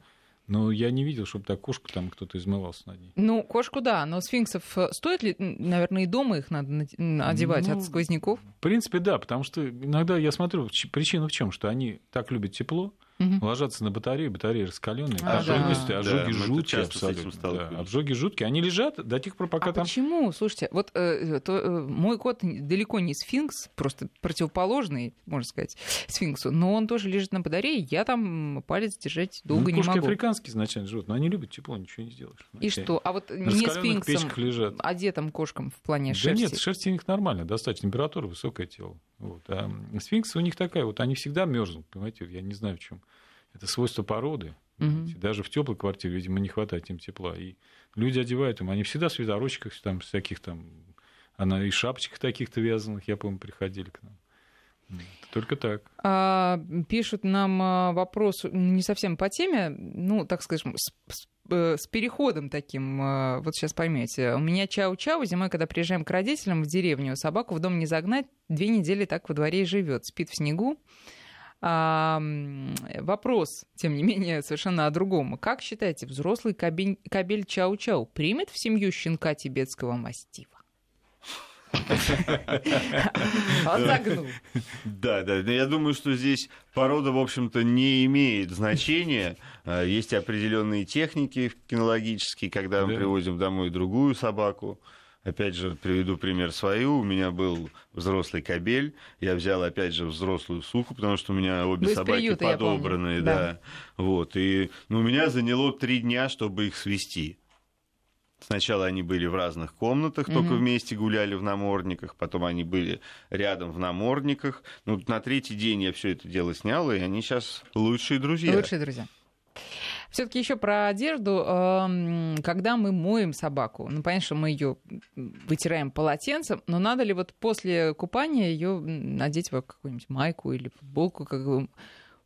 Но я не видел, чтобы так кошку там кто-то измывался над ней. Ну, кошку, да, но сфинксов э, стоит ли, наверное, и дома их надо одевать Ну, от сквозняков? В принципе, да, потому что иногда я смотрю, причина в чем, что они так любят тепло, Мгм. ложатся на батарею, батареи раскаленные, А, ожоги, да. ожоги, ожоги Да, жуткие абсолютно. да, обжоги жуткие, они лежат до тех пор, пока а там... почему? Слушайте, вот э, то, э, мой кот далеко не сфинкс, просто противоположный, можно сказать, сфинксу, но он тоже лежит на батарее, я там палец держать долго ну, не кошки могу. африканские изначально живут, но они любят тепло, ничего не сделаешь. И Знаете, что? А вот не сфинксом, лежат. одетым кошкам в плане Да шерсти? нет, шерсти у них нормально, достаточно температура, высокое тело. Вот. А сфинксы у них такая, вот они всегда мерзнут, понимаете, я не знаю в чем. Это свойство породы. Понимаете. Даже в теплой квартире, видимо, не хватает им тепла. И люди одевают им, они всегда в свитерочках, там, всяких там, она и шапочках таких-то вязаных, я помню, приходили к нам. Только так. А, пишут нам а, вопрос не совсем по теме, ну, так скажем, с, с- э, с переходом таким, а, вот сейчас поймете. У меня чау-чау, зимой, когда приезжаем к родителям в деревню, собаку в дом не загнать, две недели так во дворе и живет, спит в снегу. А, вопрос, тем не менее, совершенно о другом. Как считаете, взрослый кабель, кабель чау-чау примет в семью щенка тибетского мастива? Загнул. Да, да. Но я думаю, что здесь порода, в общем-то, не имеет значения. А, Есть определенные техники кинологические, когда мы привозим домой другую собаку. Опять же, приведу пример свою. У меня был взрослый кобель. Я взял, опять же, взрослую суку, потому что у меня обе Вы собаки приюта, подобранные. Да. Да. Вот. И ну, у меня заняло три дня, чтобы их свести. Сначала они были в разных комнатах, только Мгм. вместе гуляли в намордниках, потом они были рядом в намордниках. Ну, на третий день я все это дело снял, и они сейчас лучшие друзья. Лучшие друзья. Все-таки еще про одежду. Эм, Когда мы моем собаку, ну, понятно, что мы ее вытираем полотенцем, но надо ли вот после купания ее надеть в какую-нибудь майку или футболку, как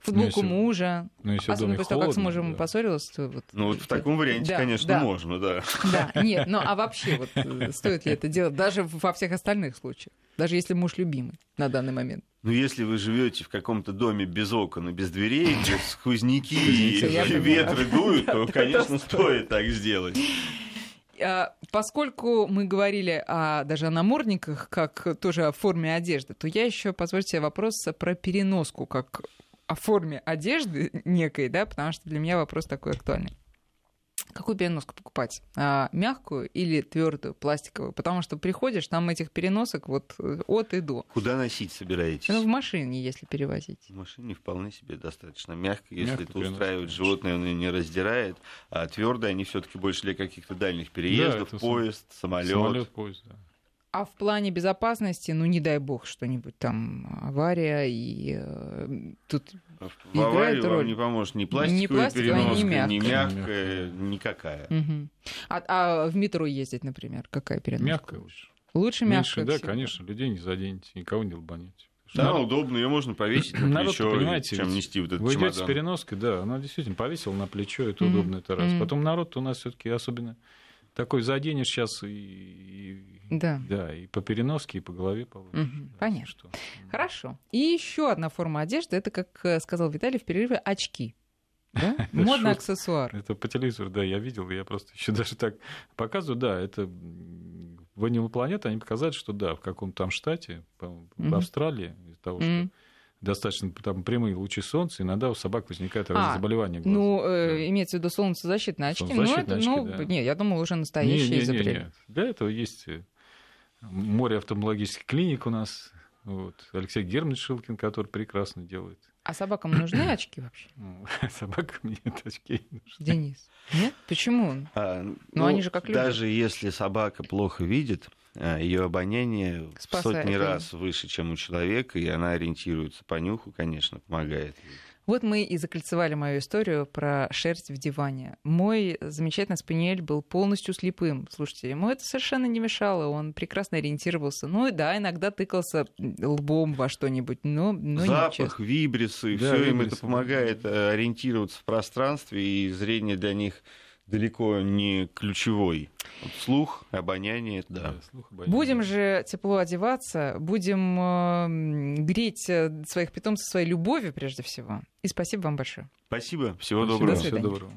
футболку если- мужа? Ну, если Особенно после того, как с холодно, мужем да. поссорилась, то вот... Ну, вот в таком варианте, Да, конечно, да. можно, да. Да, нет, ну а вообще, вот э, стоит ли это делать даже во всех остальных случаях? Даже если муж любимый на данный момент. Но если вы живете в каком-то доме без окон и без дверей, где сквозняки и ветры дуют, то, конечно, стоит так сделать. А, Поскольку мы говорили о, даже о намордниках, как тоже о форме одежды, то я еще, позвольте себе вопрос про переноску, как о форме одежды некой, да, потому что для меня вопрос такой актуальный. Какую переноску покупать? А, мягкую или твердую, пластиковую? Потому что приходишь, там этих переносок вот от и до. Куда носить собираетесь? Ну, в машине, если перевозить. В машине вполне себе достаточно мягко, если Мягко это переносит, устраивает конечно. животное, оно не раздирает, а твердые они все-таки больше для каких-то дальних переездов, сам- поезд, самолет. Самолет, поезд, да. А в плане безопасности, ну, не дай бог, что-нибудь там, авария, и э, тут В Играет аварию роль. вам не поможет ни пластиковая пластиковая, ни переноска, ни мягкая. мягкая, никакая. Мгм. А, а в метро ездить, например, какая переноска? Мягкая лучше. Лучше Меньше, мягкая. да, конечно, людей не заденете, никого не лбанете. Да, Народ- удобно, ее можно повесить на народ, плечо, понимаете, чем нести вот этот Вы идете с чемодан. переноской, да, она действительно повесила на плечо, это Мгм. удобно, это раз. Мгм. Потом народ у нас все-таки особенно такой заденешь сейчас и, и- Да. да, и по переноске, и по голове получишь. Мгм, Да, понятно. что. Хорошо. И еще одна форма одежды, это, как э, сказал Виталий в перерыве, очки. Да? Модный аксессуар. Это по телевизору, да, я видел, я просто еще даже так показываю, да, это в Animal Planet они показали, что да, в каком-то там штате, в. Австралии, из-за того, что Мгм. Достаточно там прямые лучи солнца, иногда у собак возникают разные А, заболевания глаз. Ну, э, Да. имеется в виду солнцезащитные очки. Ну, Солнцезащитные это, ну, очки, да. не, я думал, уже настоящие Не, не, не, изобрели. не. Для этого есть э, море офтальмологических клиник у нас. Вот. Алексей Германович Шилкин, который прекрасно делает. А собакам нужны очки вообще? Ну, Собакам нет очки. Денис. Нет? Почему? А, Ну, они же как люди. Даже если собака плохо видит, ее обоняние в Спасает сотни её. раз выше, чем у человека, и она ориентируется по нюху, конечно, помогает. Вот мы и закольцевали мою историю про шерсть в диване. Мой замечательный спаниель был полностью слепым. Слушайте, ему это совершенно не мешало, он прекрасно ориентировался. Ну и да, иногда тыкался лбом во что-нибудь, но, но Запах, вибрисы, Да, все им это помогает э, ориентироваться в пространстве, и зрение для них далеко не ключевой. Вот слух, обоняние, это да. слух, обоняние. Будем же тепло одеваться, будем э, греть э, своих питомцев своей любовью прежде всего. И спасибо вам большое. Спасибо, всего Спасибо, доброго. До свидания. Всего доброго.